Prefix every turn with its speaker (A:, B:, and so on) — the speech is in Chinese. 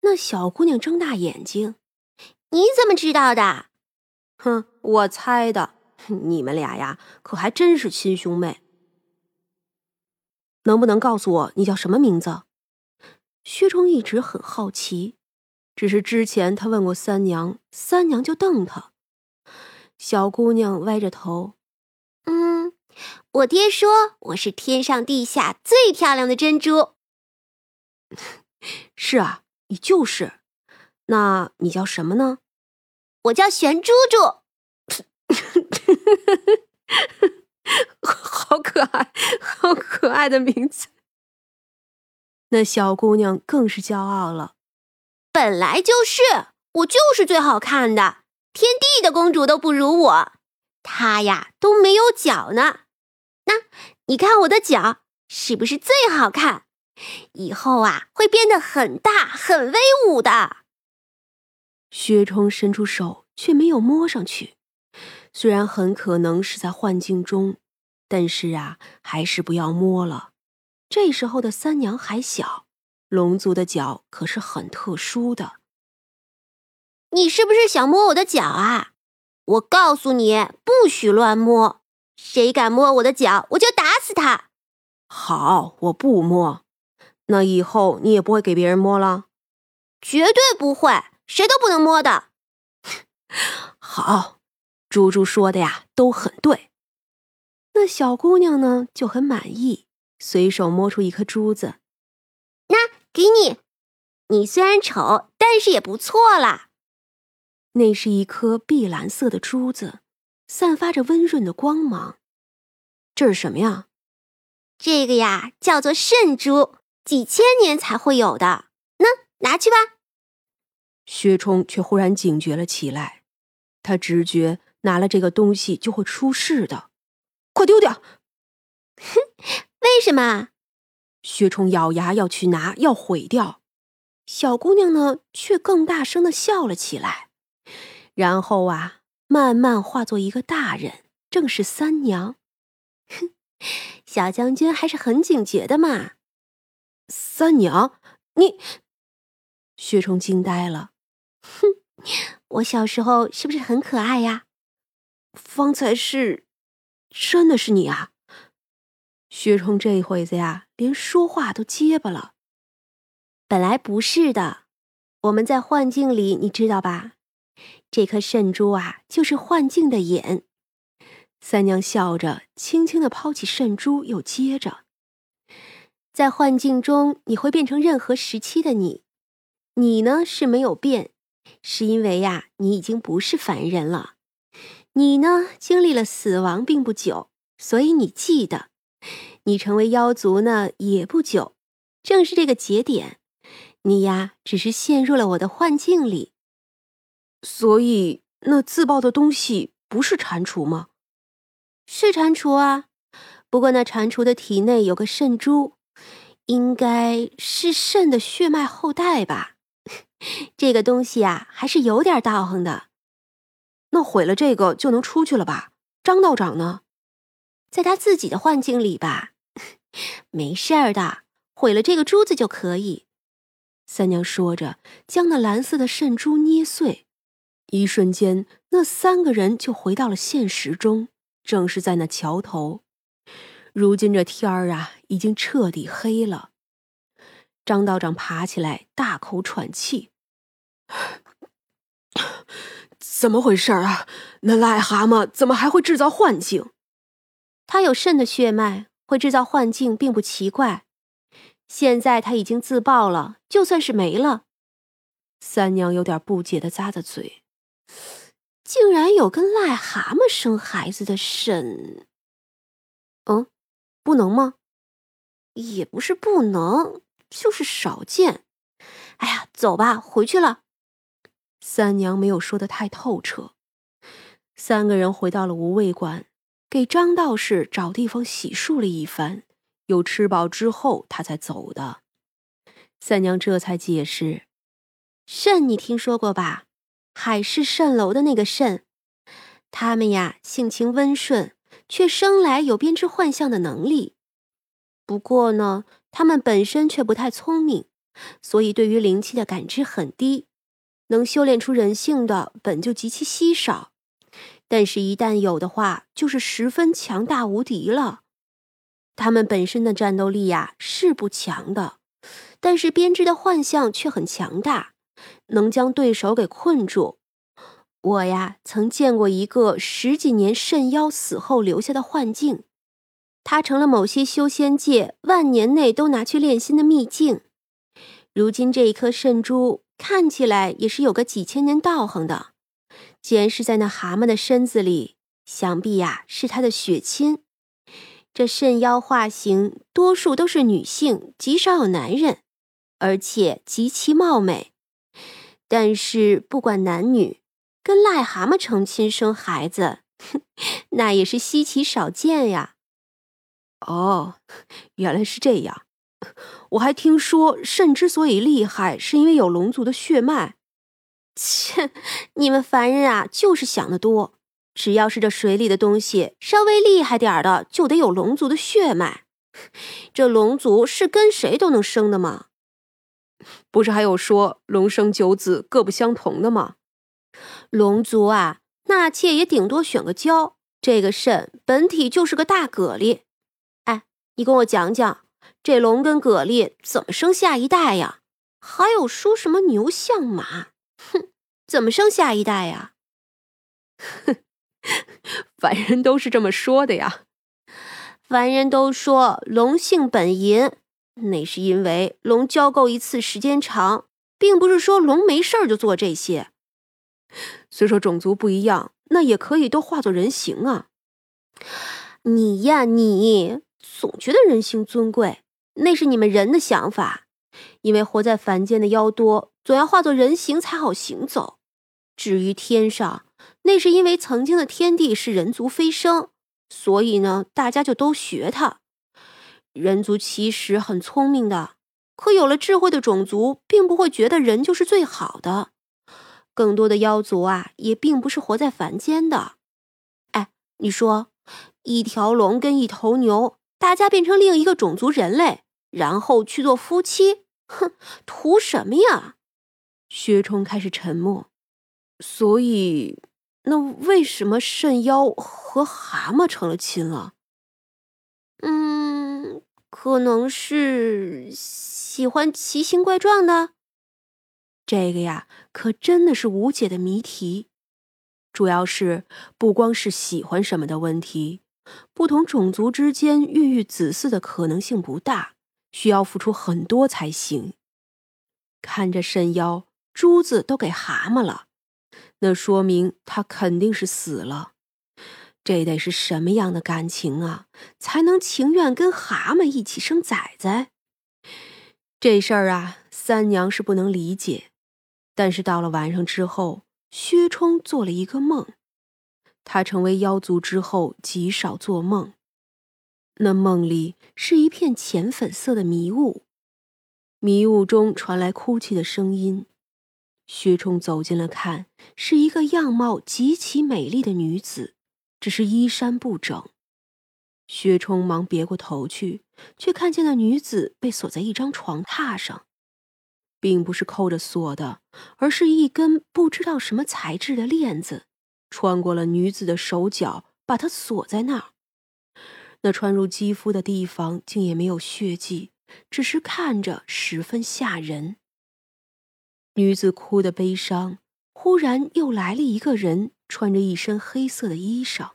A: 那小姑娘睁大眼睛：“
B: 你怎么知道的？”“
A: 哼，我猜的。你们俩呀，可还真是亲兄妹。能不能告诉我你叫什么名字？”薛冲一直很好奇，只是之前他问过三娘，三娘就瞪他。小姑娘歪着头：“
B: 嗯，我爹说我是天上地下最漂亮的珍珠。
A: 是啊，你就是。那你叫什么呢？
B: 我叫玄珠珠。
A: 好可爱，好可爱的名字。那小姑娘更是骄傲了。
B: 本来就是，我就是最好看的。天地的公主都不如我，她呀都没有脚呢。那你看我的脚是不是最好看？以后啊会变得很大很威武的。
A: 薛冲伸出手，却没有摸上去。虽然很可能是在幻境中，但是啊，还是不要摸了。这时候的三娘还小，龙族的脚可是很特殊的。
B: 你是不是想摸我的脚啊？我告诉你，不许乱摸！谁敢摸我的脚，我就打死他！
A: 好，我不摸。那以后你也不会给别人摸了？
B: 绝对不会，谁都不能摸的。
A: 好，猪猪说的呀，都很对。那小姑娘呢，就很满意，随手摸出一颗珠子，
B: 那给你。你虽然丑，但是也不错啦。
A: 那是一颗碧蓝色的珠子，散发着温润的光芒。这是什么呀？
B: 这个呀，叫做肾珠，几千年才会有的。那拿去吧。
A: 薛冲却忽然警觉了起来，他直觉拿了这个东西就会出事的，快丢掉！
B: 哼，为什么？
A: 薛冲咬牙要去拿，要毁掉。小姑娘呢，却更大声的笑了起来。然后啊，慢慢化作一个大人，正是三娘。
B: 哼，小将军还是很警觉的嘛。
A: 三娘，你……薛冲惊呆了。
B: 哼，我小时候是不是很可爱呀？
A: 方才是，真的是你啊！薛冲这一会子呀，连说话都结巴了。
B: 本来不是的，我们在幻境里，你知道吧？这颗肾珠啊，就是幻境的眼。
A: 三娘笑着，轻轻的抛起肾珠，又接着：“
B: 在幻境中，你会变成任何时期的你。你呢是没有变，是因为呀，你已经不是凡人了。你呢经历了死亡并不久，所以你记得，你成为妖族呢也不久，正是这个节点，你呀只是陷入了我的幻境里。”
A: 所以，那自爆的东西不是蟾蜍吗？
B: 是蟾蜍啊，不过那蟾蜍的体内有个肾珠，应该是肾的血脉后代吧。这个东西啊，还是有点道行的。
A: 那毁了这个就能出去了吧？张道长呢？
B: 在他自己的幻境里吧。没事儿的，毁了这个珠子就可以。
A: 三娘说着，将那蓝色的肾珠捏碎。一瞬间，那三个人就回到了现实中，正是在那桥头。如今这天儿啊，已经彻底黑了。张道长爬起来，大口喘气：“怎么回事啊？那癞蛤蟆怎么还会制造幻境？
B: 他有肾的血脉，会制造幻境，并不奇怪。现在他已经自爆了，就算是没了。”
A: 三娘有点不解的咂咂嘴。
B: 竟然有跟癞蛤蟆生孩子的肾，
A: 嗯，不能吗？
B: 也不是不能，就是少见。哎呀，走吧，回去了。
A: 三娘没有说的太透彻。三个人回到了无畏馆，给张道士找地方洗漱了一番，又吃饱之后，他才走的。三娘这才解释：
B: 肾你听说过吧？海市蜃楼的那个慎，他们呀性情温顺，却生来有编织幻象的能力。不过呢，他们本身却不太聪明，所以对于灵气的感知很低，能修炼出人性的本就极其稀少。但是，一旦有的话，就是十分强大无敌了。他们本身的战斗力呀是不强的，但是编织的幻象却很强大，能将对手给困住。我呀，曾见过一个十几年肾妖死后留下的幻境，它成了某些修仙界万年内都拿去炼心的秘境。如今这一颗肾珠看起来也是有个几千年道行的。既然是在那蛤蟆的身子里，想必呀是他的血亲。这肾妖化形多数都是女性，极少有男人，而且极其貌美。但是不管男女，跟癞蛤蟆成亲生孩子，那也是稀奇少见呀。
A: 哦，原来是这样。我还听说肾之所以厉害，是因为有龙族的血脉。
B: 切，你们凡人啊，就是想得多。只要是这水里的东西稍微厉害点的，就得有龙族的血脉。这龙族是跟谁都能生的吗？
A: 不是还有说龙生九子各不相同的吗？
B: 龙族啊，纳妾也顶多选个娇。这个肾本体就是个大蛤蜊。哎，你跟我讲讲，这龙跟蛤蜊怎么生下一代呀？还有说什么牛像马？哼，怎么生下一代呀？
A: 哼，凡人都是这么说的呀。
B: 凡人都说龙性本淫，那是因为龙交媾一次时间长，并不是说龙没事儿就做这些。
A: 虽说种族不一样，那也可以都化作人形啊。
B: 你呀，你总觉得人性尊贵，那是你们人的想法，因为活在凡间的妖多。总要化作人形才好行走。至于天上，那是因为曾经的天帝是人族飞升，所以呢，大家就都学他。人族其实很聪明的，可有了智慧的种族，并不会觉得人就是最好的。更多的妖族啊，也并不是活在凡间的。哎，你说，一条龙跟一头牛，大家变成另一个种族人类，然后去做夫妻，哼，图什么呀？
A: 薛冲开始沉默，所以那为什么圣妖和蛤蟆成了亲了？
B: 嗯，可能是喜欢奇形怪状的。
A: 这个呀，可真的是无解的谜题。主要是不光是喜欢什么的问题，不同种族之间孕育子嗣的可能性不大，需要付出很多才行。看着圣妖。珠子都给蛤蟆了，那说明他肯定是死了。这得是什么样的感情啊，才能情愿跟蛤蟆一起生崽崽？这事儿啊，三娘是不能理解。但是到了晚上之后，薛冲做了一个梦。他成为妖族之后，极少做梦。那梦里是一片浅粉色的迷雾，迷雾中传来哭泣的声音。薛冲走近了看，是一个样貌极其美丽的女子，只是衣衫不整。薛冲忙别过头去，却看见那女子被锁在一张床榻上，并不是扣着锁的，而是一根不知道什么材质的链子，穿过了女子的手脚，把她锁在那儿。那穿入肌肤的地方竟也没有血迹，只是看着十分吓人。女子哭得悲伤，忽然又来了一个人，穿着一身黑色的衣裳。